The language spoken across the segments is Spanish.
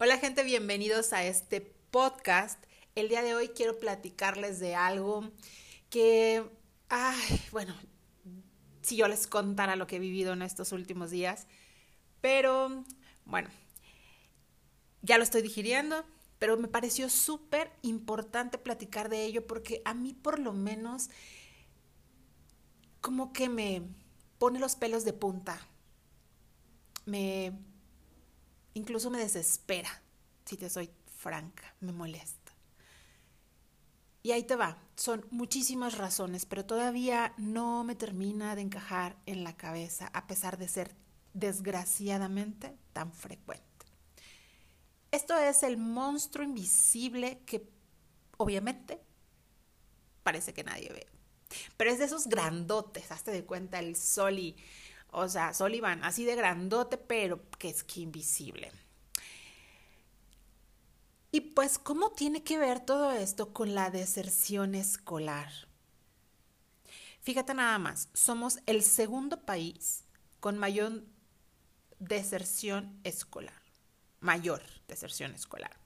Hola gente, bienvenidos a este podcast. El día de hoy quiero platicarles de algo que, ay, bueno, si yo les contara lo que he vivido en estos últimos días, pero bueno, ya lo estoy digiriendo, pero me pareció súper importante platicar de ello porque a mí por lo menos como que me pone los pelos de punta, me Incluso me desespera, si te soy franca, me molesta. Y ahí te va, son muchísimas razones, pero todavía no me termina de encajar en la cabeza, a pesar de ser desgraciadamente tan frecuente. Esto es el monstruo invisible que obviamente parece que nadie ve. Pero es de esos grandotes, hazte de cuenta el sol y o sea, Sullivan, así de grandote, pero que es que invisible. Y pues, ¿cómo tiene que ver todo esto con la deserción escolar? Fíjate nada más, somos el segundo país con mayor deserción escolar, mayor deserción escolar.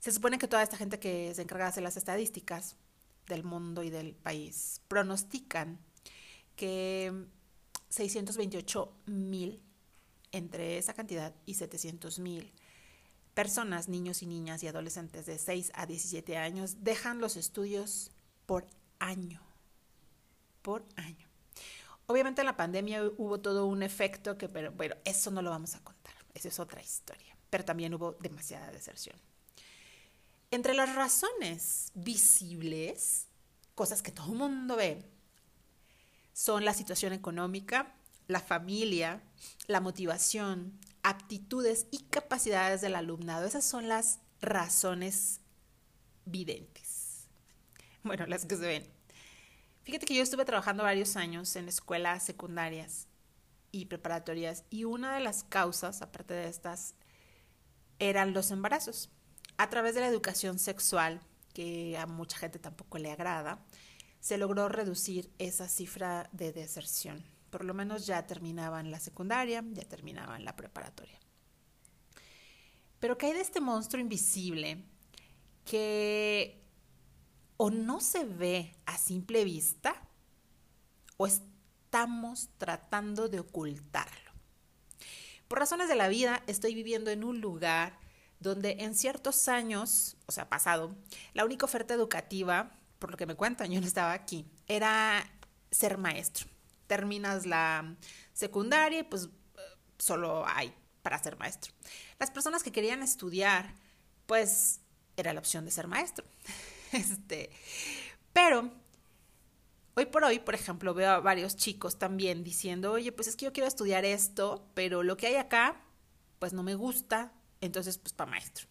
Se supone que toda esta gente que se encarga de hacer las estadísticas del mundo y del país pronostican que 628 mil entre esa cantidad y 700 mil personas, niños y niñas y adolescentes de 6 a 17 años dejan los estudios por año, por año. Obviamente en la pandemia hubo todo un efecto que, pero bueno, eso no lo vamos a contar, esa es otra historia, pero también hubo demasiada deserción. Entre las razones visibles, cosas que todo el mundo ve, son la situación económica, la familia, la motivación, aptitudes y capacidades del alumnado. Esas son las razones videntes. Bueno, las que se ven. Fíjate que yo estuve trabajando varios años en escuelas secundarias y preparatorias y una de las causas, aparte de estas, eran los embarazos. A través de la educación sexual, que a mucha gente tampoco le agrada, se logró reducir esa cifra de deserción. Por lo menos ya terminaban la secundaria, ya terminaban la preparatoria. Pero ¿qué hay de este monstruo invisible que o no se ve a simple vista o estamos tratando de ocultarlo? Por razones de la vida estoy viviendo en un lugar donde en ciertos años, o sea, pasado, la única oferta educativa por lo que me cuentan, yo no estaba aquí, era ser maestro. Terminas la secundaria y pues solo hay para ser maestro. Las personas que querían estudiar, pues era la opción de ser maestro. Este, pero hoy por hoy, por ejemplo, veo a varios chicos también diciendo, oye, pues es que yo quiero estudiar esto, pero lo que hay acá, pues no me gusta, entonces pues para maestro.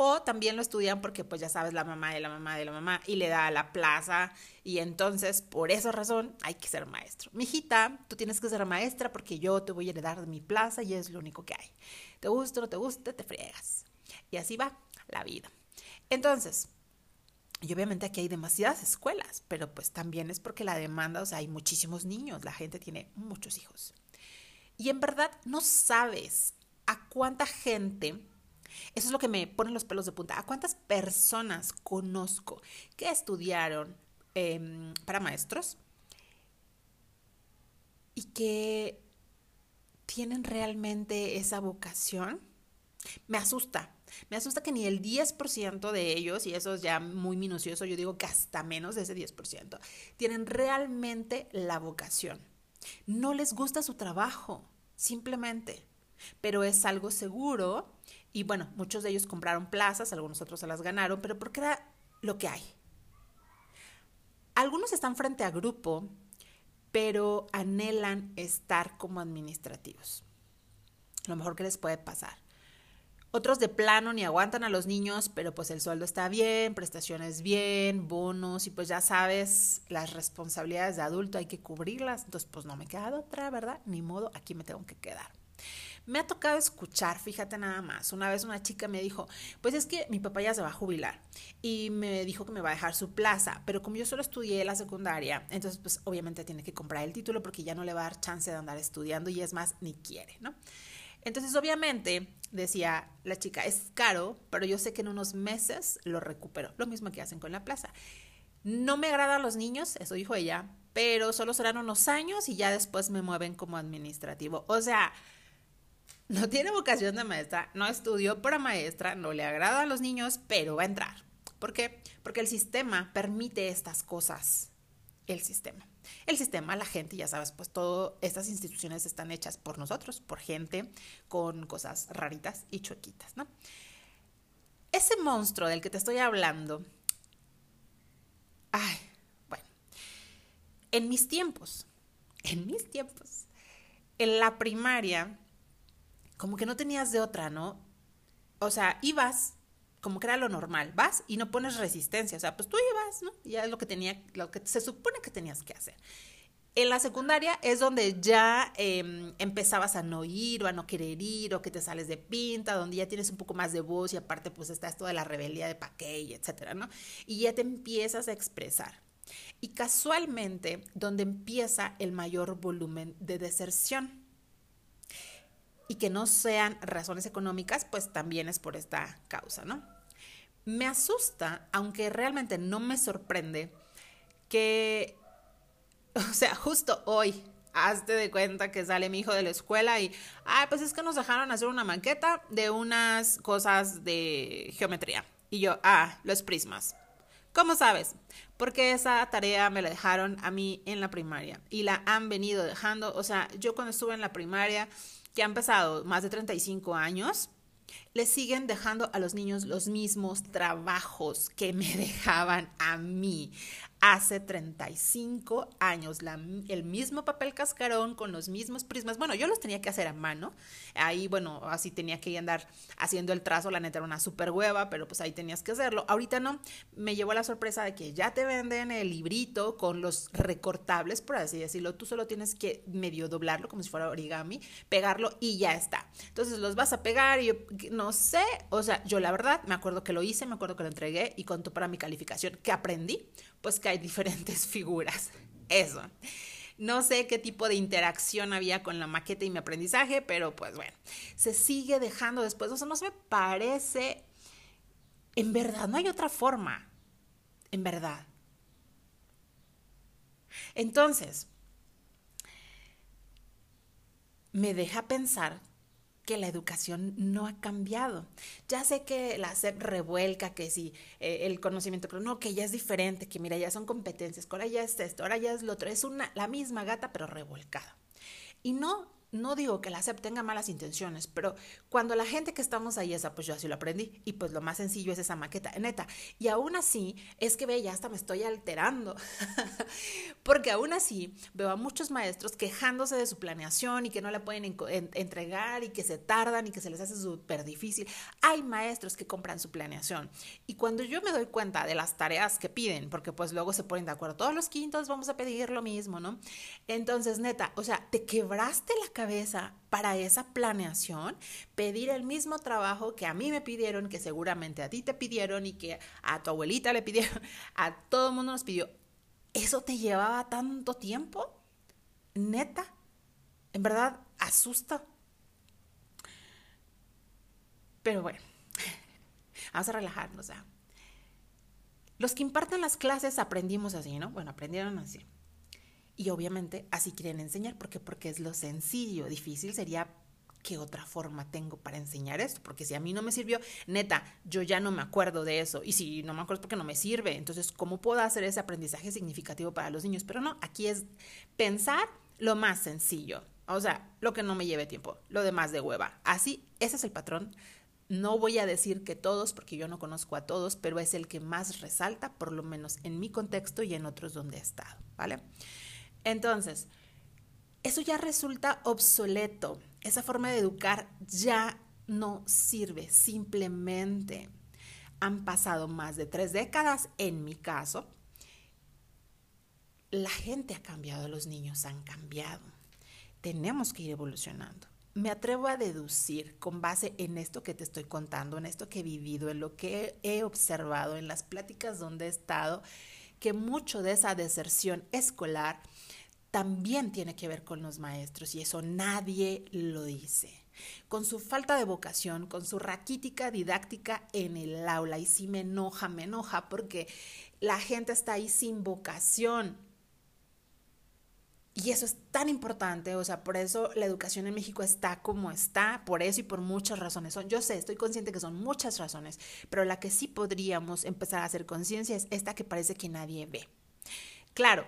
O también lo estudian porque, pues ya sabes, la mamá de la mamá de la mamá y le da la plaza. Y entonces, por esa razón, hay que ser maestro. Mijita, tú tienes que ser maestra porque yo te voy a heredar de mi plaza y es lo único que hay. Te gusta no te gusta, te friegas. Y así va la vida. Entonces, y obviamente aquí hay demasiadas escuelas, pero pues también es porque la demanda, o sea, hay muchísimos niños, la gente tiene muchos hijos. Y en verdad no sabes a cuánta gente eso es lo que me pone los pelos de punta. ¿A cuántas personas conozco que estudiaron em, para maestros y que tienen realmente esa vocación? Me asusta. Me asusta que ni el 10% de ellos, y eso es ya muy minucioso, yo digo que hasta menos de ese 10%, tienen realmente la vocación. No les gusta su trabajo, simplemente, pero es algo seguro y bueno, muchos de ellos compraron plazas, algunos otros se las ganaron, pero porque era lo que hay. Algunos están frente a grupo, pero anhelan estar como administrativos. Lo mejor que les puede pasar. Otros de plano ni aguantan a los niños, pero pues el sueldo está bien, prestaciones bien, bonos y pues ya sabes, las responsabilidades de adulto hay que cubrirlas. Entonces pues no me queda otra, ¿verdad? Ni modo, aquí me tengo que quedar. Me ha tocado escuchar, fíjate nada más. Una vez una chica me dijo, pues es que mi papá ya se va a jubilar y me dijo que me va a dejar su plaza, pero como yo solo estudié la secundaria, entonces pues obviamente tiene que comprar el título porque ya no le va a dar chance de andar estudiando y es más, ni quiere, ¿no? Entonces, obviamente, decía la chica, es caro, pero yo sé que en unos meses lo recupero. Lo mismo que hacen con la plaza. No me agradan los niños, eso dijo ella, pero solo serán unos años y ya después me mueven como administrativo. O sea, no tiene vocación de maestra, no estudió para maestra, no le agrada a los niños, pero va a entrar. ¿Por qué? Porque el sistema permite estas cosas. El sistema. El sistema, la gente, ya sabes, pues todas estas instituciones están hechas por nosotros, por gente con cosas raritas y chuequitas, ¿no? Ese monstruo del que te estoy hablando, ay, bueno, en mis tiempos, en mis tiempos, en la primaria, como que no tenías de otra, ¿no? O sea, ibas como que era lo normal, vas y no pones resistencia, o sea, pues tú ibas, ¿no? Ya es lo que tenía, lo que se supone que tenías que hacer. En la secundaria es donde ya em, empezabas a no ir o a no querer ir o que te sales de pinta, donde ya tienes un poco más de voz y aparte pues está esto de la rebeldía de Paquey, etcétera, ¿no? Y ya te empiezas a expresar. Y casualmente donde empieza el mayor volumen de deserción y que no sean razones económicas, pues también es por esta causa, ¿no? Me asusta, aunque realmente no me sorprende, que, o sea, justo hoy, hazte de cuenta que sale mi hijo de la escuela y, ay, pues es que nos dejaron hacer una maqueta de unas cosas de geometría. Y yo, ah, los prismas. ¿Cómo sabes? Porque esa tarea me la dejaron a mí en la primaria y la han venido dejando. O sea, yo cuando estuve en la primaria, que han pasado más de 35 años, le siguen dejando a los niños los mismos trabajos que me dejaban a mí hace 35 años, el mismo papel cascarón con los mismos prismas. Bueno, yo los tenía que hacer a mano. Ahí, bueno, así tenía que andar haciendo el trazo. La neta era una super hueva, pero pues ahí tenías que hacerlo. Ahorita no. Me llevó la sorpresa de que ya te venden el librito con los recortables, por así decirlo. Tú solo tienes que medio doblarlo como si fuera origami, pegarlo y ya está. Entonces los vas a pegar y no sé. O sea, yo la verdad me acuerdo que lo hice, me acuerdo que lo entregué y contó para mi calificación que aprendí pues que hay diferentes figuras. Eso. No sé qué tipo de interacción había con la maqueta y mi aprendizaje, pero pues bueno, se sigue dejando después. O sea, no se me parece. En verdad, no hay otra forma. En verdad. Entonces, me deja pensar que la educación no ha cambiado. Ya sé que la SEP revuelca que si eh, el conocimiento, pero no, que ya es diferente, que mira, ya son competencias, que ahora ya es esto, ahora ya es lo otro, es una, la misma gata pero revolcada. Y no no digo que la SEP tenga malas intenciones, pero cuando la gente que estamos ahí esa, pues yo así lo aprendí. Y pues lo más sencillo es esa maqueta, neta. Y aún así, es que ve, ya hasta me estoy alterando. Porque aún así veo a muchos maestros quejándose de su planeación y que no la pueden entregar y que se tardan y que se les hace súper difícil. Hay maestros que compran su planeación. Y cuando yo me doy cuenta de las tareas que piden, porque pues luego se ponen de acuerdo, todos los quintos vamos a pedir lo mismo, ¿no? Entonces, neta, o sea, te quebraste la cabeza para esa planeación, pedir el mismo trabajo que a mí me pidieron, que seguramente a ti te pidieron y que a tu abuelita le pidieron, a todo el mundo nos pidió. ¿Eso te llevaba tanto tiempo? Neta, en verdad asusta. Pero bueno, vamos a relajarnos. Los que imparten las clases aprendimos así, ¿no? Bueno, aprendieron así. Y obviamente así quieren enseñar, porque porque es lo sencillo, difícil sería qué otra forma tengo para enseñar esto, porque si a mí no me sirvió, neta, yo ya no me acuerdo de eso, y si no me acuerdo es porque no me sirve, entonces, ¿cómo puedo hacer ese aprendizaje significativo para los niños? Pero no, aquí es pensar lo más sencillo, o sea, lo que no me lleve tiempo, lo demás de hueva. Así, ese es el patrón. No voy a decir que todos, porque yo no conozco a todos, pero es el que más resalta, por lo menos en mi contexto y en otros donde he estado, ¿vale? Entonces, eso ya resulta obsoleto. Esa forma de educar ya no sirve. Simplemente han pasado más de tres décadas, en mi caso. La gente ha cambiado, los niños han cambiado. Tenemos que ir evolucionando. Me atrevo a deducir con base en esto que te estoy contando, en esto que he vivido, en lo que he observado, en las pláticas donde he estado, que mucho de esa deserción escolar también tiene que ver con los maestros y eso nadie lo dice. con su falta de vocación, con su raquítica didáctica en el aula. Y si me enoja, me enoja porque la gente está ahí sin vocación. Y eso es tan importante, o sea, por eso la educación en México está como está, por eso y por muchas razones. Son, yo sé, estoy consciente que son muchas razones, pero la que sí podríamos empezar a hacer conciencia es esta que parece que nadie ve. Claro,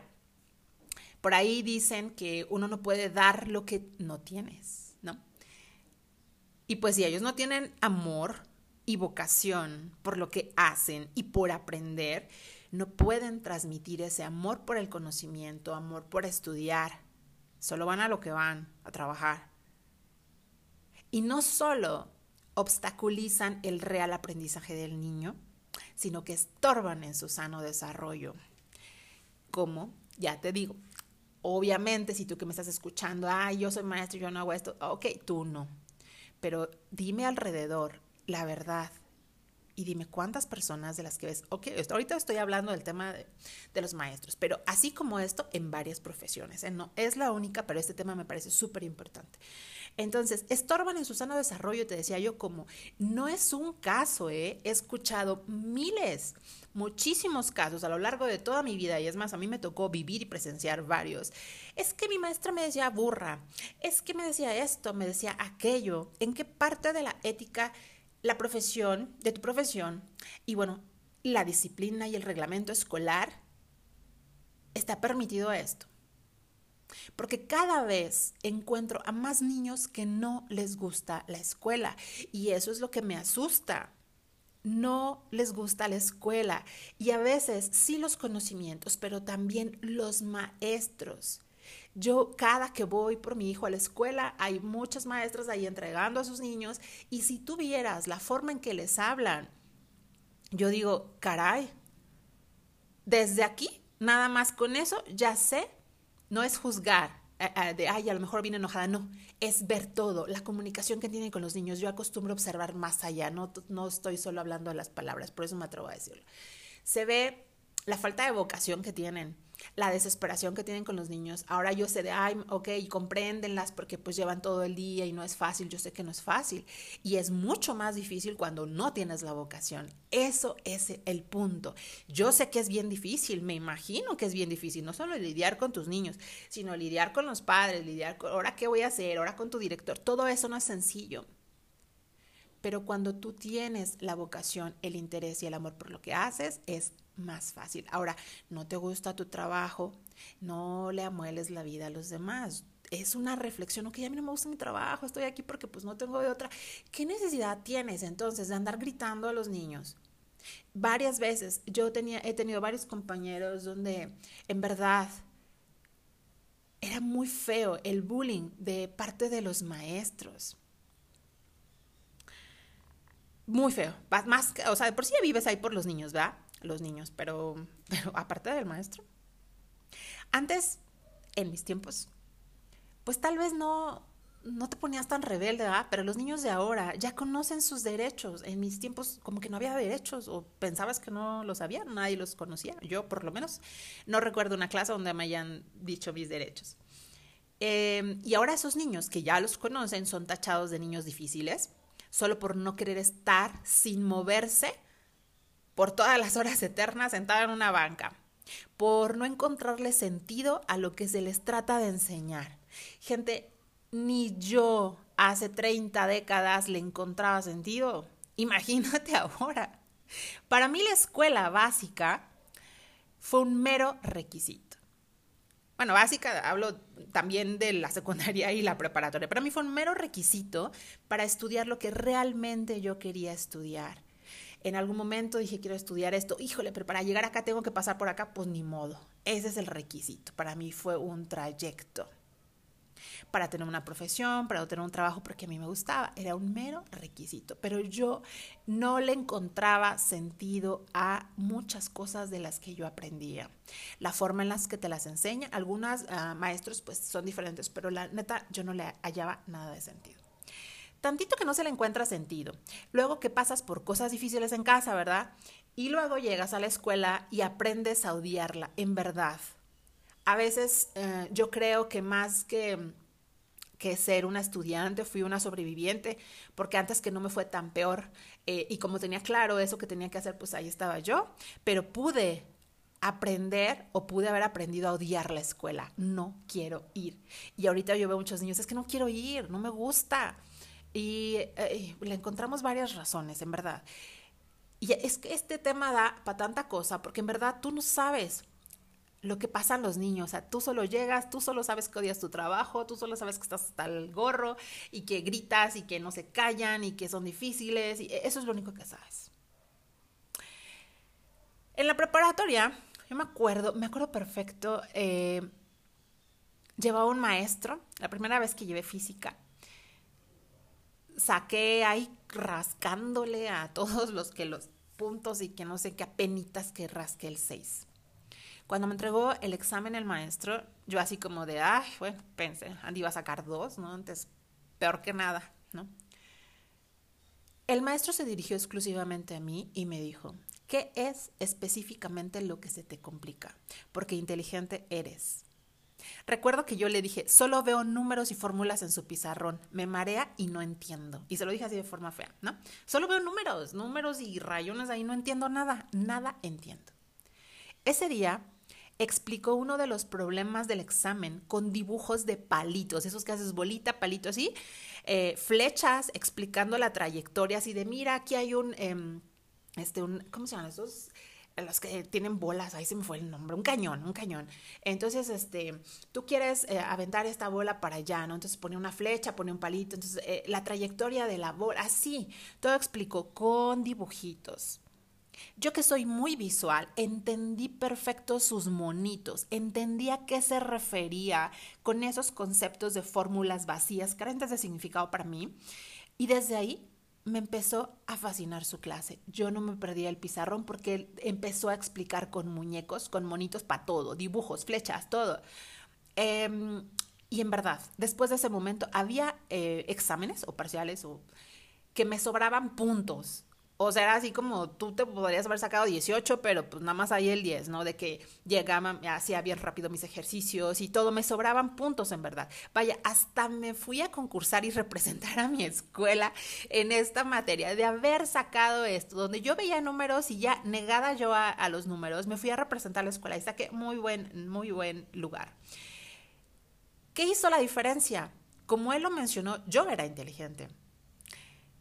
por ahí dicen que uno no puede dar lo que no tienes, ¿no? Y pues si ellos no tienen amor y vocación por lo que hacen y por aprender, no pueden transmitir ese amor por el conocimiento, amor por estudiar. Solo van a lo que van, a trabajar. Y no solo obstaculizan el real aprendizaje del niño, sino que estorban en su sano desarrollo. Como, ya te digo, obviamente si tú que me estás escuchando, ay, yo soy maestro, yo no hago esto, ok, tú no. Pero dime alrededor la verdad y dime cuántas personas de las que ves, ok, ahorita estoy hablando del tema de, los maestros, pero así como esto en varias profesiones, ¿eh? no es la única, pero este tema me parece súper importante. Entonces, estorban en su sano desarrollo, te decía yo, como no es un caso, ¿eh? he escuchado miles, muchísimos casos a lo largo de toda mi vida, y es más, a mí me tocó vivir y presenciar varios. Es que mi maestra me decía burra, es que me decía esto, me decía aquello, ¿en qué parte de la ética? la profesión, de tu profesión, y bueno, la disciplina y el reglamento escolar, está permitido esto. Porque cada vez encuentro a más niños que no les gusta la escuela y eso es lo que me asusta. No les gusta la escuela y a veces sí los conocimientos, pero también los maestros. Yo cada que voy por mi hijo a la escuela, hay muchas maestras ahí entregando a sus niños y si tú vieras la forma en que les hablan, yo digo, caray, desde aquí, nada más con eso, ya sé, no es juzgar, de, ay, a lo mejor viene enojada, no, es ver todo, la comunicación que tienen con los niños. Yo acostumbro observar más allá, no, no estoy solo hablando de las palabras, por eso me atrevo a decirlo. Se ve la falta de vocación que tienen, la desesperación que tienen con los niños. Ahora yo sé de, ay, ok, compréndenlas porque pues llevan todo el día y no es fácil, yo sé que no es fácil. Y es mucho más difícil cuando no tienes la vocación. Eso es el punto. Yo sé que es bien difícil, me imagino que es bien difícil, no solo lidiar con tus niños, sino lidiar con los padres, lidiar con, ahora qué voy a hacer, ahora con tu director, todo eso no es sencillo. Pero cuando tú tienes la vocación, el interés y el amor por lo que haces, es más fácil. Ahora, no te gusta tu trabajo, no le amueles la vida a los demás. Es una reflexión, ok, a mí no me gusta mi trabajo, estoy aquí porque pues no tengo de otra. ¿Qué necesidad tienes entonces de andar gritando a los niños? Varias veces yo tenía, he tenido varios compañeros donde en verdad era muy feo el bullying de parte de los maestros. Muy feo. Más, o sea, de por sí vives ahí por los niños, ¿verdad? los niños, pero, pero aparte del maestro. Antes, en mis tiempos, pues tal vez no, no te ponías tan rebelde, ¿verdad? Pero los niños de ahora ya conocen sus derechos. En mis tiempos como que no había derechos o pensabas que no los había, nadie los conocía. Yo por lo menos no recuerdo una clase donde me hayan dicho mis derechos. Em, y ahora esos niños que ya los conocen son tachados de niños difíciles, solo por no querer estar sin moverse por todas las horas eternas sentada en una banca, por no encontrarle sentido a lo que se les trata de enseñar. Gente, ni yo hace 30 décadas le encontraba sentido. Imagínate ahora. Para mí la escuela básica fue un mero requisito. Bueno, básica, hablo también de la secundaria y la preparatoria. Para mí fue un mero requisito para estudiar lo que realmente yo quería estudiar en algún momento dije, quiero estudiar esto, híjole, pero para llegar acá tengo que pasar por acá, pues ni modo. Ese es el requisito. Para mí fue un trayecto. Para tener una profesión, para tener un trabajo, porque a mí me gustaba, era un mero requisito. Pero yo no le encontraba sentido a muchas cosas de las que yo aprendía. La forma en las que te las enseñan, algunos ah, maestros pues son diferentes, pero la neta yo no le hallaba nada de sentido tantito que no se le encuentra sentido. Luego que pasas por cosas difíciles en casa, ¿verdad? Y luego llegas a la escuela y aprendes a odiarla, en verdad. A veces eh, yo creo que más que que ser una estudiante, fui una sobreviviente, porque antes que no me fue tan peor eh, y como tenía claro eso que tenía que hacer, pues ahí estaba yo, pero pude aprender o pude haber aprendido a odiar la escuela. No quiero ir. Y ahorita yo veo muchos niños, es que no quiero ir, no me gusta. Y eh, le encontramos varias razones, en verdad. Y es que este tema da para tanta cosa, porque en verdad tú no sabes lo que pasan los niños. O sea, tú solo llegas, tú solo sabes que odias tu trabajo, tú solo sabes que estás hasta el gorro y que gritas y que no se callan y que son difíciles. Y eso es lo único que sabes. En la preparatoria, yo me acuerdo, me acuerdo perfecto, eh, llevaba un maestro, la primera vez que llevé física, saqué ahí rascándole a todos los que los puntos y que no sé qué apenitas que rasqué el 6. Cuando me entregó el examen el maestro, yo así como de, ay, bueno, pensé, Andy iba a sacar dos, ¿no? Entonces, peor que nada, ¿no? El maestro se dirigió exclusivamente a mí y me dijo, ¿qué es específicamente lo que se te complica? Porque inteligente eres. Recuerdo que yo le dije, solo veo números y fórmulas en su pizarrón, me marea y no entiendo. Y se lo dije así de forma fea, ¿no? Solo veo números, números y rayones ahí, no entiendo nada, nada entiendo. Ese día explicó uno de los problemas del examen con dibujos de palitos, esos que haces bolita, palito así, eh, flechas explicando la trayectoria, así de, mira, aquí hay un, em, este, un, ¿cómo se llaman esos? los que tienen bolas, ahí se me fue el nombre, un cañón, un cañón. Entonces, este, tú quieres eh, aventar esta bola para allá, ¿no? Entonces pone una flecha, pone un palito, entonces eh, la trayectoria de la bola, así, todo explicó con dibujitos. Yo que soy muy visual, entendí perfecto sus monitos, entendí a qué se refería con esos conceptos de fórmulas vacías, carentes de significado para mí, y desde ahí me empezó a fascinar su clase. Yo no me perdía el pizarrón porque él empezó a explicar con muñecos, con monitos para todo, dibujos, flechas, todo. Em, y en verdad, después de ese momento había eh, exámenes o parciales o que me sobraban puntos o sea, era así como tú te podrías haber sacado 18, pero pues nada más ahí el 10, ¿no? De que llegaba, hacía bien rápido mis ejercicios y todo, me sobraban puntos en verdad. Vaya, hasta me fui a concursar y representar a mi escuela en esta materia, de haber sacado esto, donde yo veía números y ya negada yo a, a los números, me fui a representar la escuela y saqué muy buen, muy buen lugar. ¿Qué hizo la diferencia? Como él lo mencionó, yo era inteligente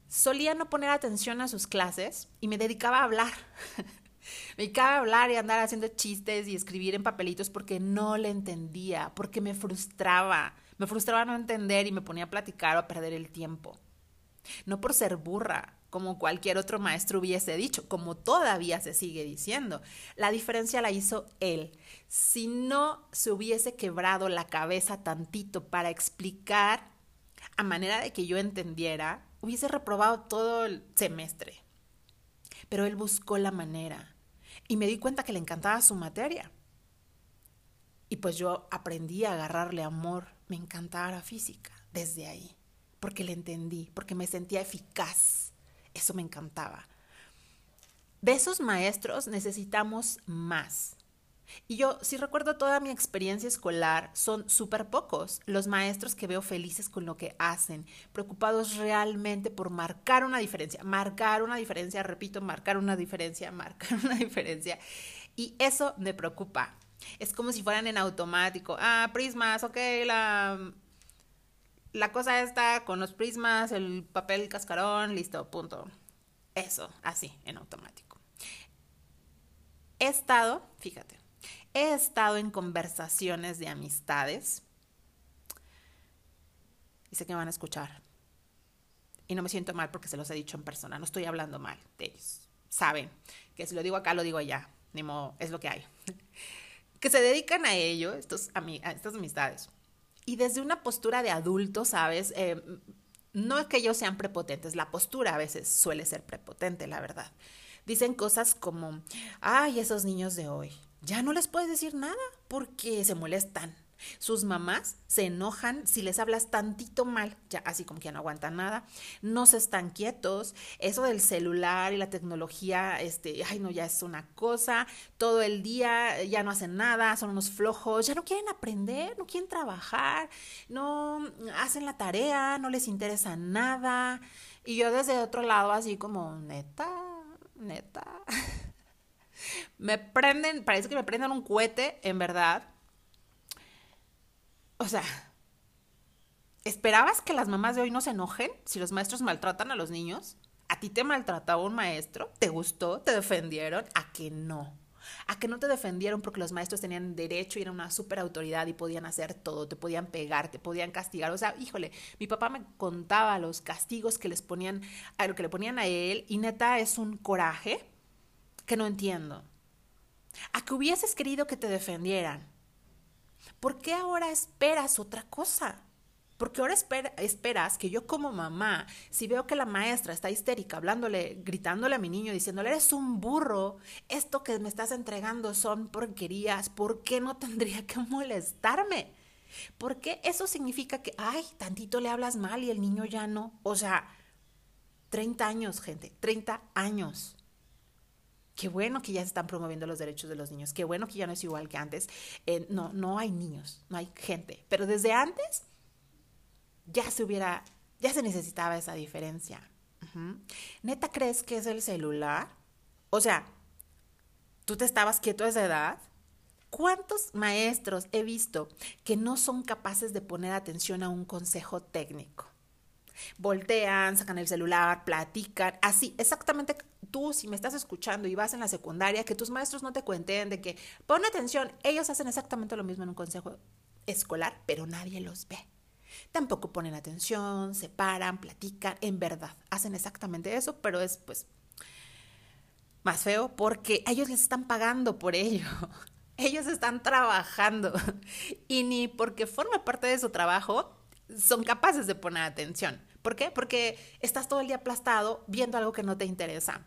solía no poner atención a sus clases y me dedicaba a hablar. me dedicaba a hablar y andar haciendo chistes y escribir en papelitos porque no le entendía, porque me frustraba. Me frustraba no entender y me ponía a platicar o a perder el tiempo. No por ser burra, como cualquier otro maestro hubiese dicho, como todavía se sigue diciendo. La diferencia la hizo él. Si no se hubiese quebrado la cabeza tantito para explicar a manera de que yo entendiera, hubiese reprobado todo el semestre. Pero él buscó la manera y me di cuenta que le encantaba su materia. Y pues yo aprendí a agarrarle amor, me encantaba la física desde ahí, porque le entendí, porque me sentía eficaz. Eso me encantaba. De esos maestros necesitamos más. Y yo, si recuerdo toda mi experiencia escolar, son súper pocos los maestros que veo felices con lo que hacen, preocupados realmente por marcar una diferencia, marcar una diferencia, repito, marcar una diferencia, marcar una diferencia. Y eso me preocupa. Es como si fueran en automático. Ah, prismas, ok, la, la cosa está con los prismas, el papel cascarón, listo, punto. Eso, así, en automático. He estado, fíjate, He estado en conversaciones de amistades y sé que me van a escuchar. Y no me siento mal porque se los he dicho en persona, no estoy hablando mal de ellos. Saben que si lo digo acá, lo digo allá, ni modo, es lo que hay. que se dedican a ello, estos a estas amistades. Y desde una postura de adulto, ¿sabes? Eh, no es que ellos sean prepotentes, la postura a veces suele ser prepotente, la verdad. Dicen cosas como, ay, esos niños de hoy, ya no les puedes decir nada porque se molestan. Sus mamás se enojan si les hablas tantito mal, ya así como que ya no aguantan nada, no se están quietos, eso del celular y la tecnología, este, ay no, ya es una cosa, todo el día ya no hacen nada, son unos flojos, ya no quieren aprender, no quieren trabajar, no hacen la tarea, no les interesa nada. Y yo desde otro lado así como, neta, neta. me prenden, parece que me prenden un cohete, en verdad o sea, ¿esperabas que las mamás de hoy no se enojen si los maestros maltratan a los niños? ¿A ti te maltrataba un maestro? ¿Te gustó? ¿Te defendieron? ¿A que no? a que no te defendieron porque los maestros tenían derecho y eran una super autoridad y podían hacer todo, te podían pegar, te podían castigar. O sea, híjole, mi papá me contaba los castigos que les ponían, a lo que le ponían a él, y neta es un coraje que no entiendo. A que hubieses querido que te defendieran, ¿Por qué ahora esperas otra cosa? Porque ahora esperas que yo como mamá, si veo que la maestra está histérica, hablándole, gritándole a mi niño, diciéndole, eres un burro, esto que me estás entregando son porquerías, ¿por qué no tendría que molestarme? Porque eso significa que, ay, tantito le hablas mal y el niño ya no. O sea, 30 años, gente, 30 años. Qué bueno que ya se están promoviendo los derechos de los niños. Qué bueno que ya no es igual que antes. Eh, no, no hay niños, no hay gente. Pero desde antes ya se hubiera, ya se necesitaba esa diferencia. ¿Neta crees que es el celular? O sea, ¿tú te estabas quieto a esa edad? ¿Cuántos maestros he visto que no son capaces de poner atención a un consejo técnico? Voltean, sacan el celular, platican, así, exactamente tú si me estás escuchando y vas en la secundaria, que tus maestros no te cuenten de que pon atención, ellos hacen exactamente lo mismo en un consejo escolar, pero nadie los ve. Tampoco ponen atención, se paran, platican, en verdad, hacen exactamente eso, pero es pues más feo porque ellos les están pagando por ello. Ellos están trabajando y ni porque forma parte de su trabajo son capaces de poner atención. ¿Por qué? Porque estás todo el día aplastado viendo algo que no te interesa.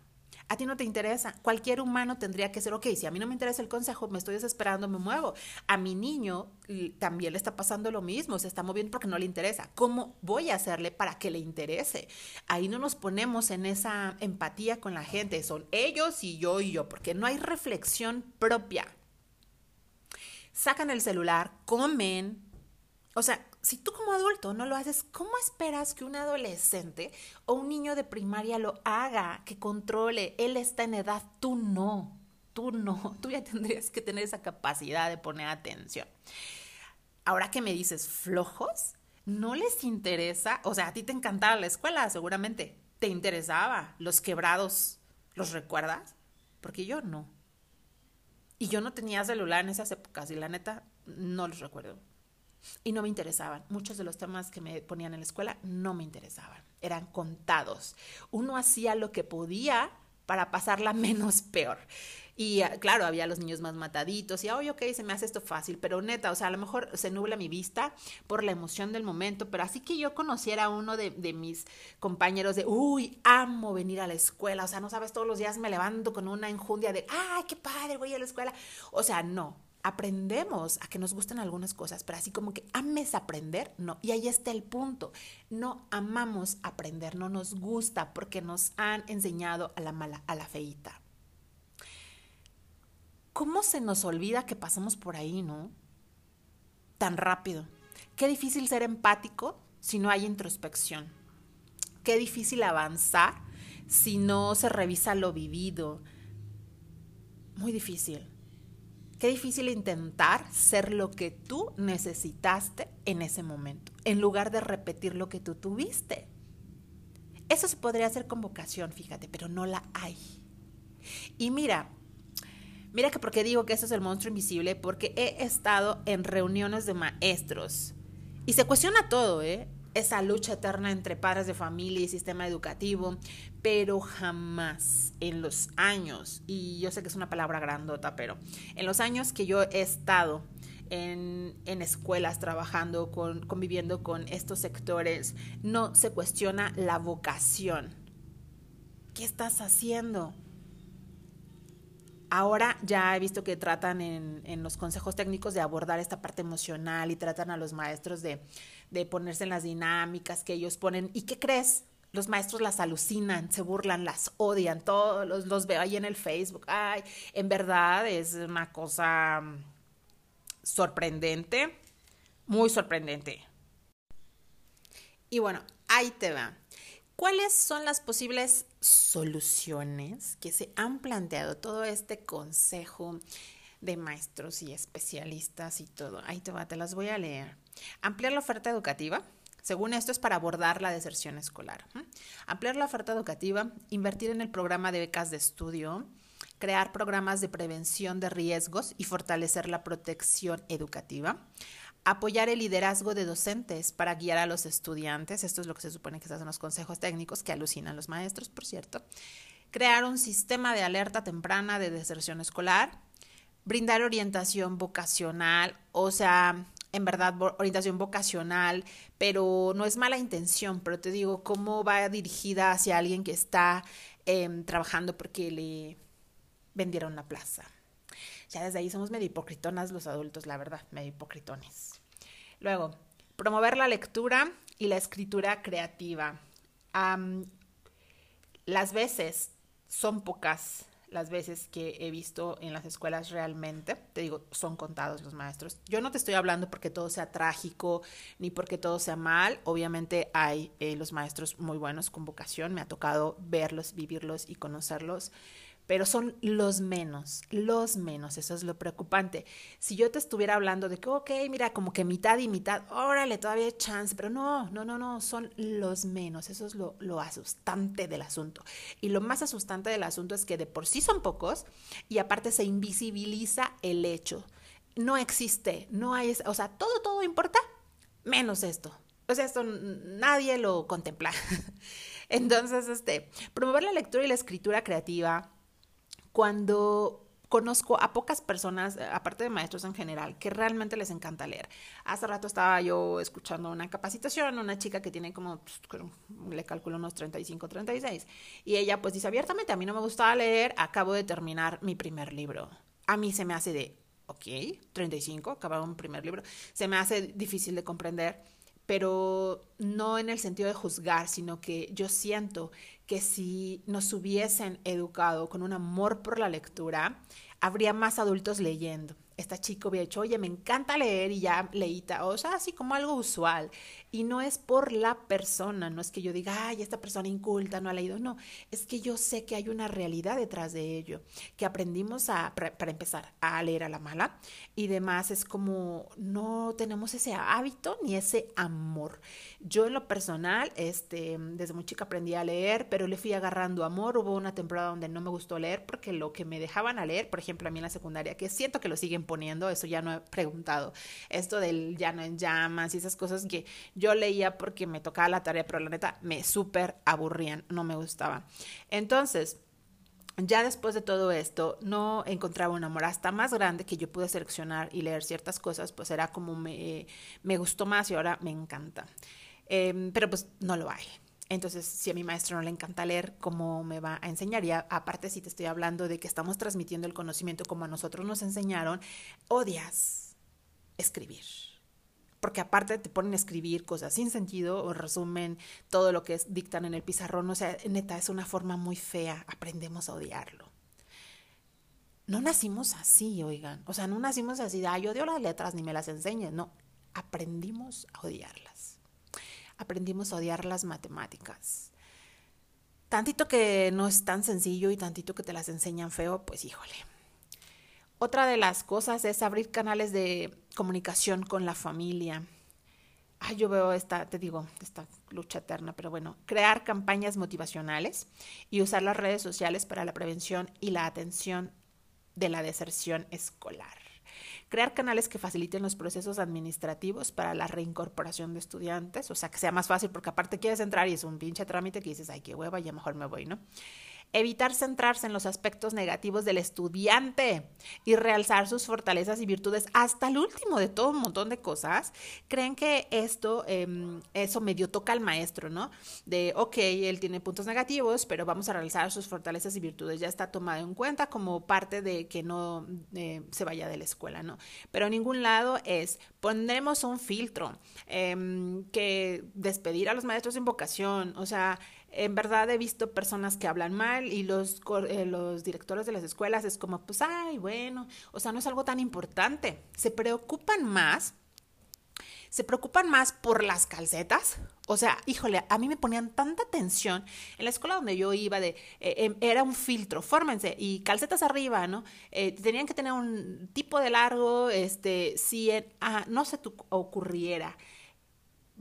A ti no te interesa. Cualquier humano tendría que ser, ok, si a mí no me interesa el consejo, me estoy desesperando, me muevo. A mi niño también le está pasando lo mismo, se está moviendo porque no le interesa. ¿Cómo voy a hacerle para que le interese? Ahí no nos ponemos en esa empatía con la gente, son ellos y yo y yo, porque no hay reflexión propia. Sacan el celular, comen, o sea, si tú como adulto no lo haces, ¿cómo esperas que un adolescente o un niño de primaria lo haga, que controle? Él está en edad, tú no, tú no, tú ya tendrías que tener esa capacidad de poner atención. Ahora que me dices flojos, no les interesa, o sea, a ti te encantaba la escuela, seguramente, te interesaba, los quebrados, ¿los recuerdas? Porque yo no. Y yo no tenía celular en esas épocas y la neta no los recuerdo y no me interesaban. Muchos de los temas que me ponían en la escuela no me interesaban, eran contados. Uno hacía lo que podía para pasarla menos peor. Y ah, claro, había los niños más mataditos y, oye, ok, se me hace esto fácil, pero neta, o sea, a lo mejor se nubla mi vista por la emoción del momento, pero así que yo conociera a uno de, de mis compañeros de, uy, amo venir a la escuela, o sea, no sabes, todos los días me levanto con una enjundia de, ay, qué padre, voy a la escuela. O sea, no, aprendemos a que nos gusten algunas cosas, pero así como que ames aprender, no. Y ahí está el punto. No amamos aprender, no nos gusta porque nos han enseñado a la mala, a la feita. ¿Cómo se nos olvida que pasamos por ahí, no? Tan rápido. Qué difícil ser empático si no hay introspección. Qué difícil avanzar si no se revisa lo vivido. Muy difícil. Qué difícil intentar ser lo que tú necesitaste en ese momento, en lugar de repetir lo que tú tuviste. Eso se podría hacer con vocación, fíjate, pero no la hay. Y mira, mira que porque digo que eso es el monstruo invisible, porque he estado en reuniones de maestros y se cuestiona todo, ¿eh? Esa lucha eterna entre padres de familia y sistema educativo, pero jamás en los años, y yo sé que es una palabra grandota, pero en los años que yo he estado en, escuelas trabajando, con, conviviendo con estos sectores, no se cuestiona la vocación. ¿Qué estás haciendo? ahora ya he visto que tratan en, en, los consejos técnicos de abordar esta parte emocional y tratan a los maestros de, de ponerse en las dinámicas que ellos ponen. ¿Y qué crees? Los maestros las alucinan, se burlan, las odian, todos los, los veo ahí en el Facebook. Ay, en verdad es una cosa mm, sorprendente, muy sorprendente. Y bueno, ahí te va. ¿Cuáles son las posibles soluciones que se han planteado todo este consejo de maestros y especialistas y todo? Ahí te va, te las voy a leer. Ampliar la oferta educativa. Según esto es para abordar la deserción escolar. Ampliar la oferta educativa, invertir en el programa de becas de estudio, crear programas de prevención de riesgos y fortalecer la protección educativa, apoyar el liderazgo de docentes para guiar a los estudiantes, esto es lo que se supone que se hacen los consejos técnicos, que alucinan los maestros, por cierto, crear un sistema de alerta temprana de deserción escolar, brindar orientación vocacional, o sea, en verdad, orientación vocacional, pero no es mala intención, pero te digo, cómo va dirigida hacia alguien que está em, trabajando porque le vendieron la plaza. Ya desde ahí somos medio hipocritonas los adultos, la verdad, medio hipocritones. Luego, promover la lectura y la escritura creativa. las veces son pocas las veces que he visto en las escuelas realmente, te digo, son contados los maestros. Yo no te estoy hablando porque todo sea trágico ni porque todo sea mal. Obviamente hay eh, los maestros muy buenos con vocación, me ha tocado verlos, vivirlos y conocerlos pero son los menos, los menos, eso es lo preocupante. Si yo te estuviera hablando de que, ok, mira, como que mitad y mitad, órale, todavía hay chance, pero no, no, no, no, son los menos, eso es lo, lo asustante del asunto. Y lo más asustante del asunto es que de por sí son pocos y aparte se invisibiliza el hecho. No existe, no hay, o sea, todo, todo importa, menos esto. O sea, esto nadie lo contempla. Entonces, este, promover la lectura y la escritura creativa, cuando conozco a pocas personas, aparte de maestros en general, que realmente les encanta leer. Hace rato estaba yo escuchando una capacitación, una chica que tiene como, pues, le calculo unos 35, 36, y ella pues dice abiertamente, a mí no me gustaba leer, acabo de terminar mi primer libro. A mí se me hace de, ok, 35, acababa un primer libro, se me hace difícil de comprender pero no en el sentido de juzgar, sino que yo siento que si nos hubiesen educado con un amor por la lectura, habría más adultos leyendo esta chica hubiera dicho, oye, me encanta leer y ya leíta, o sea, así como algo usual. Y no es por la persona, no es que yo diga, ay, esta persona inculta no ha leído, no, es que yo sé que hay una realidad detrás de ello, que aprendimos a, para empezar, a leer a la mala y demás, es como no tenemos ese hábito ni ese amor. Yo en lo personal, este, desde muy chica aprendí a leer, pero le fui agarrando amor, hubo una temporada donde no me gustó leer porque lo que me dejaban a leer, por ejemplo, a mí en la secundaria, que siento que lo siguen poniendo, eso ya no he preguntado, esto del llano en llamas y esas cosas que leía porque me tocaba la tarea, pero la neta me súper aburrían, no me gustaba. Entonces, ya después de todo esto, no encontraba un amor hasta más grande que yo pude seleccionar y leer ciertas cosas, pues era como me, me gustó más y ahora me encanta. Em, pero pues no lo hay. Entonces, si a mi maestro no le encanta leer, ¿cómo me va a enseñar? Y aparte, si te estoy hablando de que estamos transmitiendo el conocimiento como a nosotros nos enseñaron, odias escribir. Porque aparte te ponen a escribir cosas sin sentido o resumen todo lo que dictan en el pizarrón. O sea, neta, es una forma muy fea. Aprendemos a odiarlo. No nacimos así, oigan. O sea, no nacimos así de, ah, yo odio las letras ni me las enseñes. No, aprendimos a odiarlas aprendimos a odiar las matemáticas. Tantito que no es tan sencillo y tantito que te las enseñan feo, pues híjole. Otra de las cosas es abrir canales de comunicación con la familia. Ay, yo veo esta, te digo, esta lucha eterna, pero bueno, crear campañas motivacionales y usar las redes sociales para la prevención y la atención de la deserción escolar crear canales que faciliten los procesos administrativos para la reincorporación de estudiantes, o sea, que sea más fácil, porque aparte quieres entrar y es un pinche trámite que dices, ay, qué hueva, ya mejor me voy, ¿no? Evitar centrarse en los aspectos negativos del estudiante y realzar sus fortalezas y virtudes hasta el último de todo un montón de cosas, creen que esto, em, eso medio toca al maestro, ¿no? De, ok, él tiene puntos negativos, pero vamos a realzar sus fortalezas y virtudes. Ya está tomado en cuenta como parte de que no eh, se vaya de la escuela, ¿no? Pero a ningún lado es, pondremos un filtro, em, que despedir a los maestros en vocación, o sea, en verdad he visto personas que hablan mal y los, eh, los directores de las escuelas es como, pues, ay, bueno, o sea, no es algo tan importante. Se preocupan más, se preocupan más por las calcetas. O sea, híjole, a mí me ponían tanta tensión. En la escuela donde yo iba, de, eh, em, era un filtro, fórmense, y calcetas arriba, ¿no? Eh, tenían que tener un tipo de largo, este, si ah, no se te ocurriera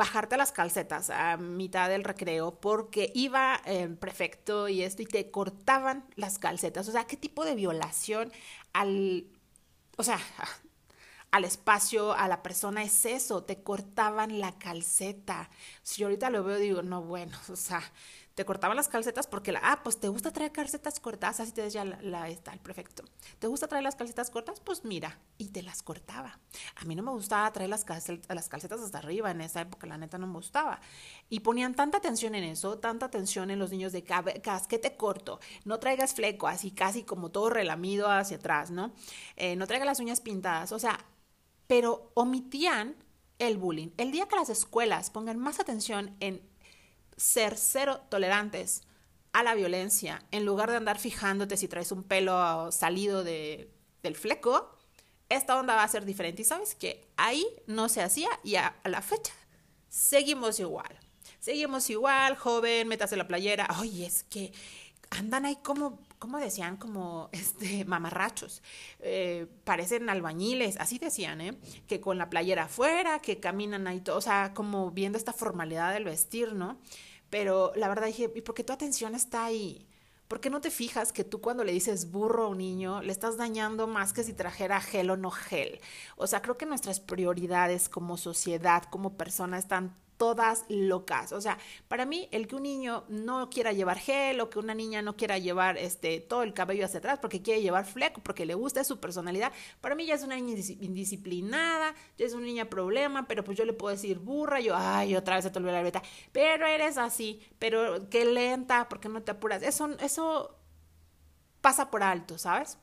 bajarte las calcetas a mitad del recreo porque iba el prefecto y esto y te cortaban las calcetas. O sea, ¿qué tipo de violación al, o sea, al espacio, a la persona es eso? Te cortaban la calceta. Si yo ahorita lo veo, digo, no, bueno, o sea, te cortaban las calcetas porque, la, ah, pues te gusta traer calcetas cortas, así te decía la, está, el prefecto. ¿Te gusta traer las calcetas cortas? Pues mira, y te las cortaba. A mí no me gustaba traer las, calcetas, las calcetas hasta arriba, en esa época la neta no me gustaba. Y ponían tanta atención en eso, tanta atención en los niños de casquete corto, no traigas fleco, así casi como todo relamido hacia atrás, ¿no? Eh, no traigas las uñas pintadas, o sea, pero omitían el bullying. El día que las escuelas pongan más atención en ser cero tolerantes a la violencia, en lugar de andar fijándote si traes un pelo salido de, del fleco, esta onda va a ser diferente. Y sabes que ahí no se hacía y a, la fecha seguimos igual. Seguimos igual, joven, métase la playera. Oye, es que andan ahí como, como decían, como este, mamarrachos. Eh, parecen albañiles, así decían, ¿eh? Que con la playera afuera, que caminan ahí, todo, o sea, como viendo esta formalidad del vestir, ¿no? Pero la verdad dije, ¿y por qué tu atención está ahí? ¿Por qué no te fijas que tú cuando le dices burro a un niño le estás dañando más que si trajera gel o no gel? O sea, creo que nuestras prioridades como sociedad, como persona, están todas locas. O sea, para mí el que un niño no quiera llevar gel o que una niña no quiera llevar este todo el cabello hacia atrás porque quiere llevar fleco, porque le gusta su personalidad, para mí ya es una niña indisciplinada, ya es una niña problema, pero pues yo le puedo decir burra, yo, ay, otra vez se te olvidó la beta, pero eres así, pero qué lenta, porque no te apuras. Eso, eso pasa por alto, ¿sabes?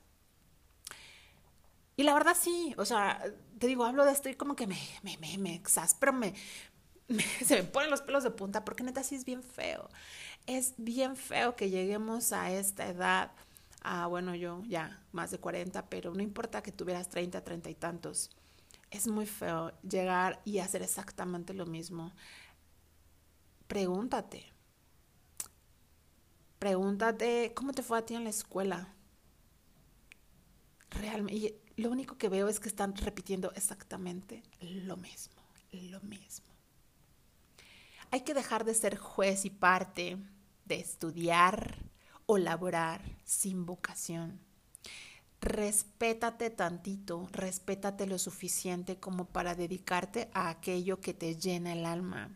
Y la verdad sí, o sea, te digo, hablo de esto y como que me, me, me, me exaspero, me, se me ponen los pelos de punta porque neta sí es bien feo. Es bien feo que lleguemos a esta edad, a bueno, yo ya más de 40, pero no importa que tuvieras 30, 30 y tantos. Es muy feo llegar y hacer exactamente lo mismo. Pregúntate. Pregúntate cómo te fue a ti en la escuela. Realmente, lo único que veo es que están repitiendo exactamente lo mismo, lo mismo. Hay que dejar de ser juez y parte, de estudiar o laborar sin vocación. Respétate tantito, respétate lo suficiente como para dedicarte a aquello que te llena el alma.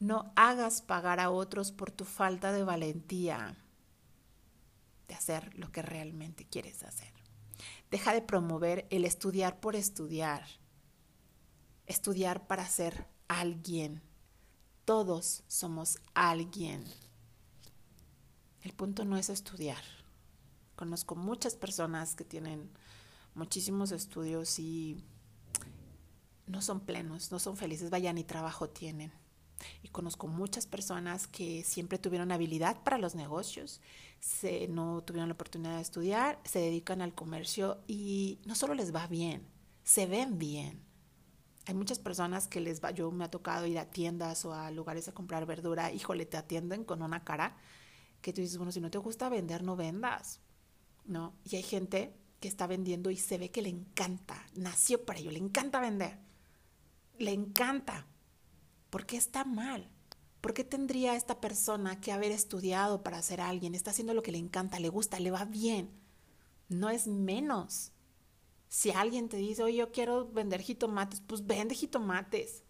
No hagas pagar a otros por tu falta de valentía de hacer lo que realmente quieres hacer. Deja de promover el estudiar por estudiar. Estudiar para ser alguien todos somos alguien. El punto no es estudiar. Conozco muchas personas que tienen muchísimos estudios y no son plenos, no son felices, vaya, ni trabajo tienen. Y conozco muchas personas que siempre tuvieron habilidad para los negocios, no tuvieron la oportunidad de estudiar, se dedican al comercio y no solo les va bien, se ven bien. Hay muchas personas que les va, yo me ha tocado ir a tiendas o a lugares a comprar verdura, híjole, te atienden con una cara que tú dices, bueno, si no te gusta vender, no vendas, ¿no? Y hay gente que está vendiendo y se ve que le encanta, nació para ello, le encanta vender, le encanta. ¿Por qué está mal? ¿Por qué tendría esta persona que haber estudiado para ser alguien? Está haciendo lo que le encanta, le gusta, le va bien. No es menos. Si alguien te dice, oye, yo quiero vender jitomates, pues vende jitomates.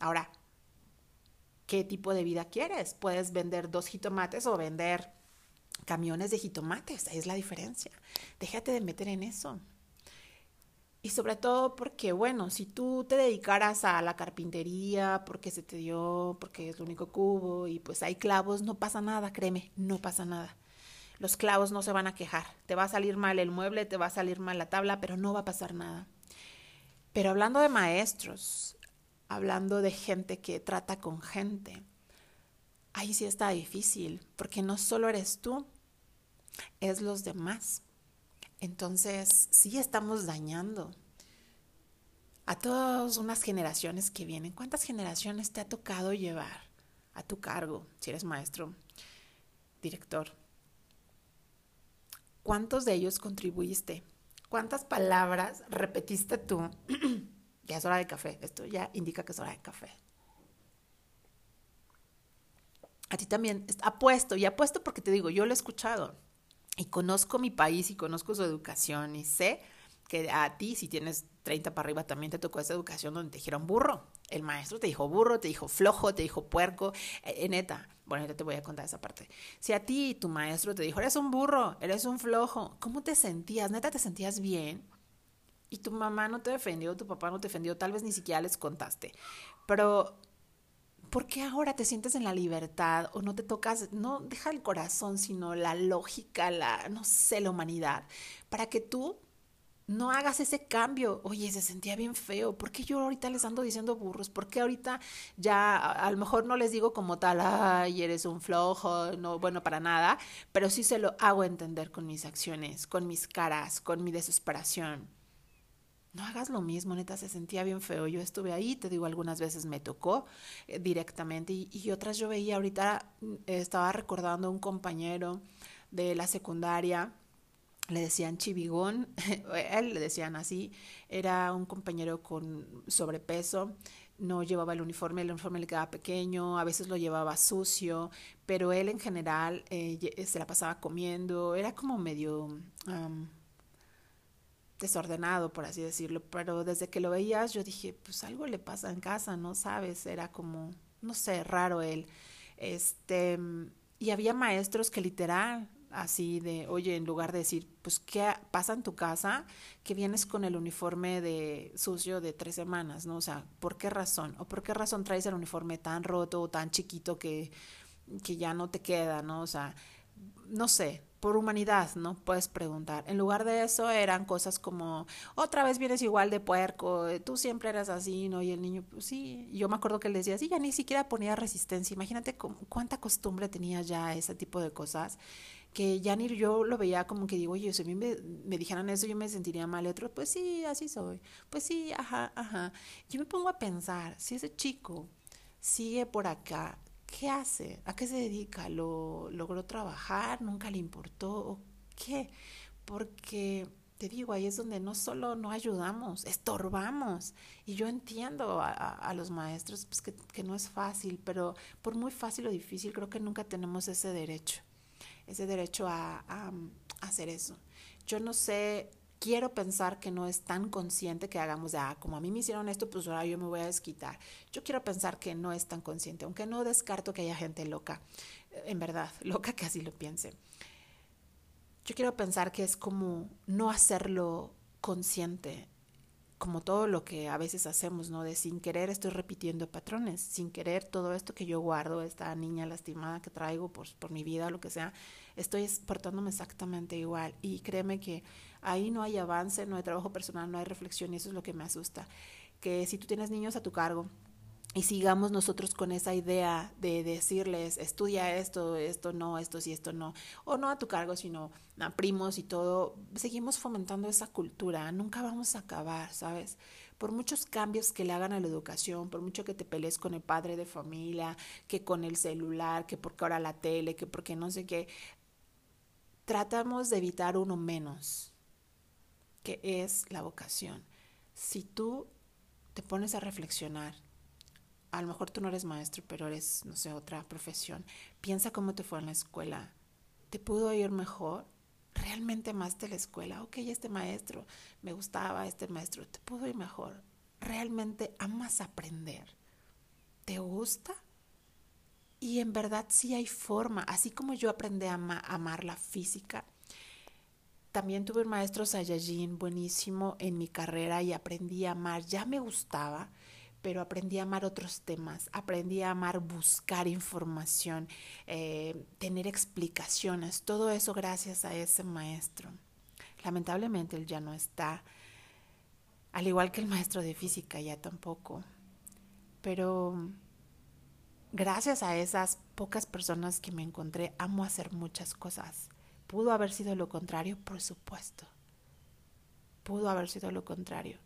Ahora, ¿qué tipo de vida quieres? Puedes vender dos jitomates o vender camiones de jitomates, ahí es la diferencia. Déjate de meter en eso. Y sobre todo porque, bueno, si tú te dedicaras a la carpintería, porque se te dio, porque es lo único cubo y pues hay clavos, no pasa nada, créeme, no pasa nada. Los clavos no se van a quejar. Te va a salir mal el mueble, te va a salir mal la tabla, pero no va a pasar nada. Pero hablando de maestros, hablando de gente que trata con gente, ahí sí está difícil, porque no solo eres tú, es los demás. Entonces, sí estamos dañando a todas unas generaciones que vienen. ¿Cuántas generaciones te ha tocado llevar a tu cargo, si eres maestro, director? ¿Cuántos de ellos contribuiste? ¿Cuántas palabras repetiste tú? ya es hora de café. Esto ya indica que es hora de café. A ti también. Apuesto, y apuesto porque te digo, yo lo he escuchado. Y conozco mi país y conozco su educación y sé que a ti, si tienes 30 para arriba, también te tocó esa educación donde te dijeron burro. El maestro te dijo burro, te dijo flojo, te dijo puerco. Eh, neta, bueno, ya te voy a contar esa parte. Si a ti tu maestro te dijo, eres un burro, eres un flojo, ¿cómo te sentías? Neta, ¿te sentías bien? Y tu mamá no te defendió, tu papá no te defendió, tal vez ni siquiera les contaste. Pero ¿por qué ahora te sientes en la libertad o no te tocas, no deja el corazón, sino la lógica, la, no sé, la humanidad, para que tú no hagas ese cambio. Oye, se sentía bien feo. ¿Por qué yo ahorita les ando diciendo burros? ¿Por qué ahorita ya a, lo mejor no les digo como tal, ay, eres un flojo, no, bueno, para nada, pero sí se lo hago entender con mis acciones, con mis caras, con mi desesperación no hagas lo mismo, neta, se sentía bien feo. Yo estuve ahí, te digo, algunas veces me tocó eh, directamente y, otras yo veía, ahorita mm, estaba recordando a un compañero de la secundaria, le decían chivigón, él le decían así, era un compañero con sobrepeso, no llevaba el uniforme, el uniforme le quedaba pequeño, a veces lo llevaba sucio, pero él en general eh, se la pasaba comiendo, era como medio desordenado, por así decirlo, pero desde que lo veías yo dije, pues algo le pasa en casa, ¿no sabes? Era como, no sé, raro él. Este, y había maestros que literal, así de, oye, en lugar de decir, pues, ¿qué pasa en tu casa? Que vienes con el uniforme de sucio de tres semanas, ¿no? O sea, ¿por qué razón? ¿O por qué razón traes el uniforme tan roto o tan chiquito que, que ya no te queda, ¿no? O sea, no sé, por humanidad, ¿no? Puedes preguntar. En lugar de eso eran cosas como, otra vez vienes igual de puerco, tú siempre eras así, ¿no? Y el niño, pues sí, yo me acuerdo que él decía, sí, ya ni siquiera ponía resistencia. Imagínate cuánta costumbre tenía ya ese tipo de cosas, que ya ni yo lo veía como que digo, oye, si a mí me, me dijeran eso, yo me sentiría mal. Y otro, pues sí, así soy. Pues sí, ajá, ajá. Yo me pongo a pensar, si ese chico sigue por acá ¿Qué hace? ¿A qué se dedica? ¿Lo logró trabajar? ¿Nunca le importó? ¿O qué? Porque te digo, ahí es donde no solo no ayudamos, estorbamos. Y yo entiendo a, los maestros pues, que, no es fácil, pero por muy fácil o difícil, creo que nunca tenemos ese derecho, ese derecho a hacer eso. Yo no sé quiero pensar que no es tan consciente que hagamos de, ah, como a mí me hicieron esto, pues ahora yo me voy a desquitar. Yo quiero pensar que no es tan consciente, aunque no descarto que haya gente loca, eh, en verdad, loca que así lo piense. Yo quiero pensar que es como no hacerlo consciente, como todo lo que a veces hacemos, ¿no? De sin querer estoy repitiendo patrones, sin querer todo esto que yo guardo, esta niña lastimada que traigo por, por mi vida lo que sea, estoy portándome exactamente igual. Y créeme que ahí no hay avance, no hay trabajo personal, no hay reflexión y eso es lo que me asusta. Que si tú tienes niños a tu cargo, y sigamos nosotros con esa idea de decirles, estudia esto, esto no, esto sí, esto no, o no a tu cargo, sino a primos y todo, seguimos fomentando esa cultura, nunca vamos a acabar, ¿sabes? Por muchos cambios que le hagan a la educación, por mucho que te pelees con el padre de familia, que con el celular, que porque ahora la tele, que porque no sé qué, tratamos de evitar uno menos, que es la vocación. Si tú te pones a reflexionar, a lo mejor tú no eres maestro, pero eres, no sé, otra profesión, piensa cómo te fue en la escuela. ¿Te pudo ir mejor? ¿Realmente amaste la escuela? Ok, este maestro, me gustaba este maestro, ¿te pudo ir mejor? ¿Realmente amas aprender? ¿Te gusta? Y en verdad sí hay forma, así como yo aprendí a amar la física, también tuve un maestro Sayajin buenísimo en mi carrera y aprendí a amar, ya me gustaba, pero aprendí a amar otros temas, aprendí a amar buscar información, eh, tener explicaciones, todo eso gracias a ese maestro. Lamentablemente él ya no está, al igual que el maestro de física ya tampoco, pero gracias a esas pocas personas que me encontré, amo hacer muchas cosas. ¿Pudo haber sido lo contrario? Por supuesto. Pudo haber sido lo contrario.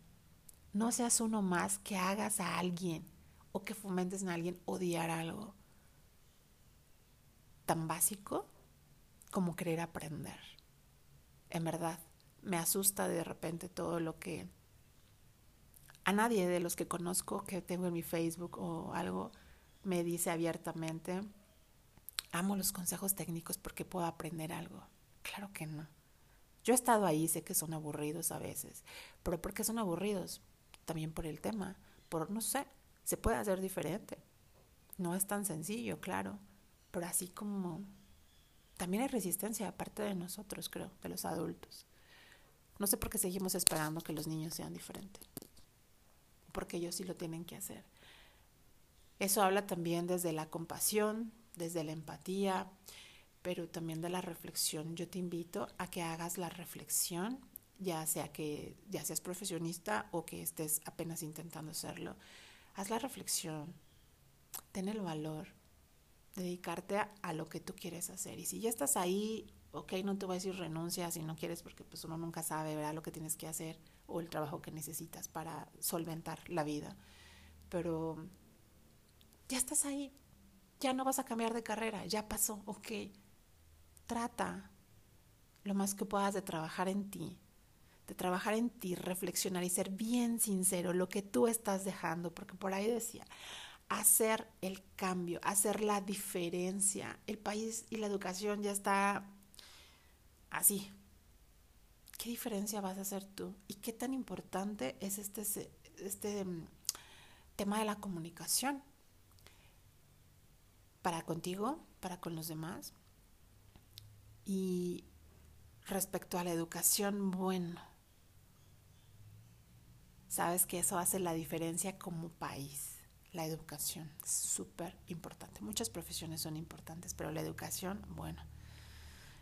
No seas uno más que hagas a alguien o que fomentes en alguien odiar algo tan básico como querer aprender. En verdad, me asusta de repente todo lo que a nadie de los que conozco que tengo en mi Facebook o algo me dice abiertamente, amo los consejos técnicos porque puedo aprender algo. Claro que no. Yo he estado ahí, sé que son aburridos a veces, pero ¿por qué son aburridos? También por el tema, por, no sé, se puede hacer diferente. No es tan sencillo, claro, pero así como también hay resistencia aparte de nosotros, creo, de los adultos. No sé por qué seguimos esperando que los niños sean diferentes, porque ellos sí lo tienen que hacer. Eso habla también desde la compasión, desde la empatía, pero también de la reflexión. Yo te invito a que hagas la reflexión, ya sea que ya seas profesionista o que estés apenas intentando hacerlo. Haz la reflexión, ten el valor, dedicarte a, lo que tú quieres hacer. Y si ya estás ahí, ok, no te voy a decir renuncia si no quieres, porque pues uno nunca sabe, ¿verdad? Lo que tienes que hacer o el trabajo que necesitas para solventar la vida. Pero ya estás ahí, ya no vas a cambiar de carrera, ya pasó, ok trata lo más que puedas de trabajar en ti, de trabajar en ti, reflexionar y ser bien sincero lo que tú estás dejando, porque por ahí decía, hacer el cambio, hacer la diferencia. El país y la educación ya está así. ¿Qué diferencia vas a hacer tú? ¿Y qué tan importante es este, este mm, tema de la comunicación? Para contigo, para con los demás, y respecto a la educación, bueno, sabes que eso hace la diferencia como país. La educación es súper importante. Muchas profesiones son importantes, pero la educación, bueno,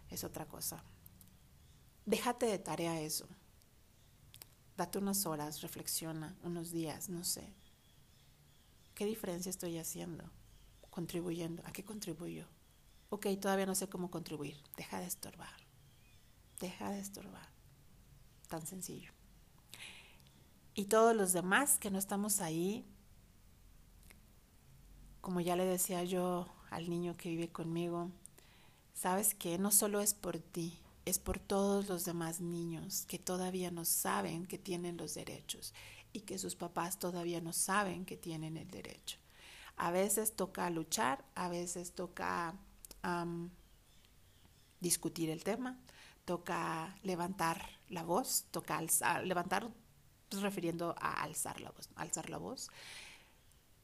es otra cosa. Déjate de tarea eso. Date unas horas, reflexiona, unos días, no sé. ¿Qué diferencia estoy haciendo? Contribuyendo. ¿A qué contribuyo? ok, todavía no sé cómo contribuir, deja de estorbar, deja de estorbar, tan sencillo. Y todos los demás que no estamos ahí, como ya le decía yo al niño que vive conmigo, sabes que no solo es por ti, es por todos los demás niños que todavía no saben que tienen los derechos y que sus papás todavía no saben que tienen el derecho. A veces toca luchar, a veces toca discutir el tema, toca levantar la voz, toca alzar, levantar, pues, refiriendo a alzar la voz, alzar la voz,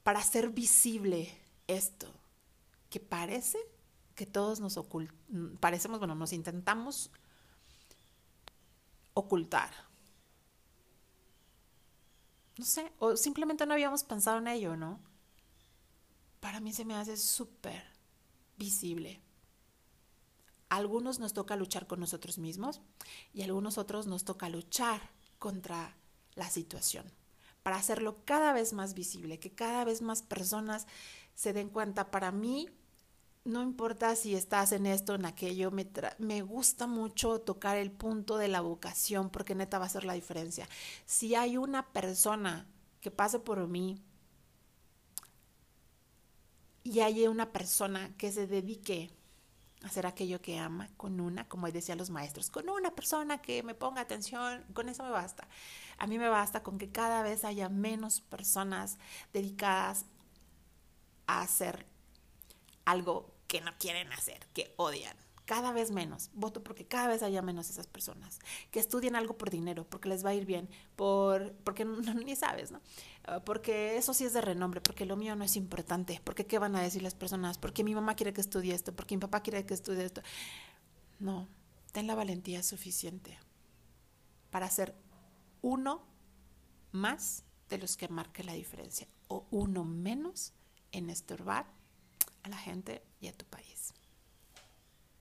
para hacer visible esto, que parece que todos nos ocultamos, parecemos, bueno, nos intentamos ocultar. No sé, o simplemente no habíamos pensado en ello, ¿no? Para mí se me hace súper visible. algunos nos toca luchar con nosotros mismos y algunos otros nos toca luchar contra la situación para hacerlo cada vez más visible, que cada vez más personas se den cuenta. Para mí, no importa si estás en esto, en aquello, me, me, gusta mucho tocar el punto de la vocación porque neta va a ser la diferencia. Si hay una persona que pase por mí y hay una persona que se dedique hacer aquello que ama con una, como decían los maestros, con una persona que me ponga atención, con eso me basta. A mí me basta con que cada vez haya menos personas dedicadas a hacer algo que no quieren hacer, que odian, cada vez menos. Voto porque cada vez haya menos esas personas que estudien algo por dinero, porque les va a ir bien, por porque ni sabes, ¿no? Ah, porque eso sí es de renombre, porque lo mío no es importante, porque qué van a decir las personas, porque mi mamá quiere que estudie esto, porque mi papá quiere que estudie esto. No, ten la valentía suficiente para ser uno más de los que marque la diferencia o uno menos en estorbar a la gente y a tu país.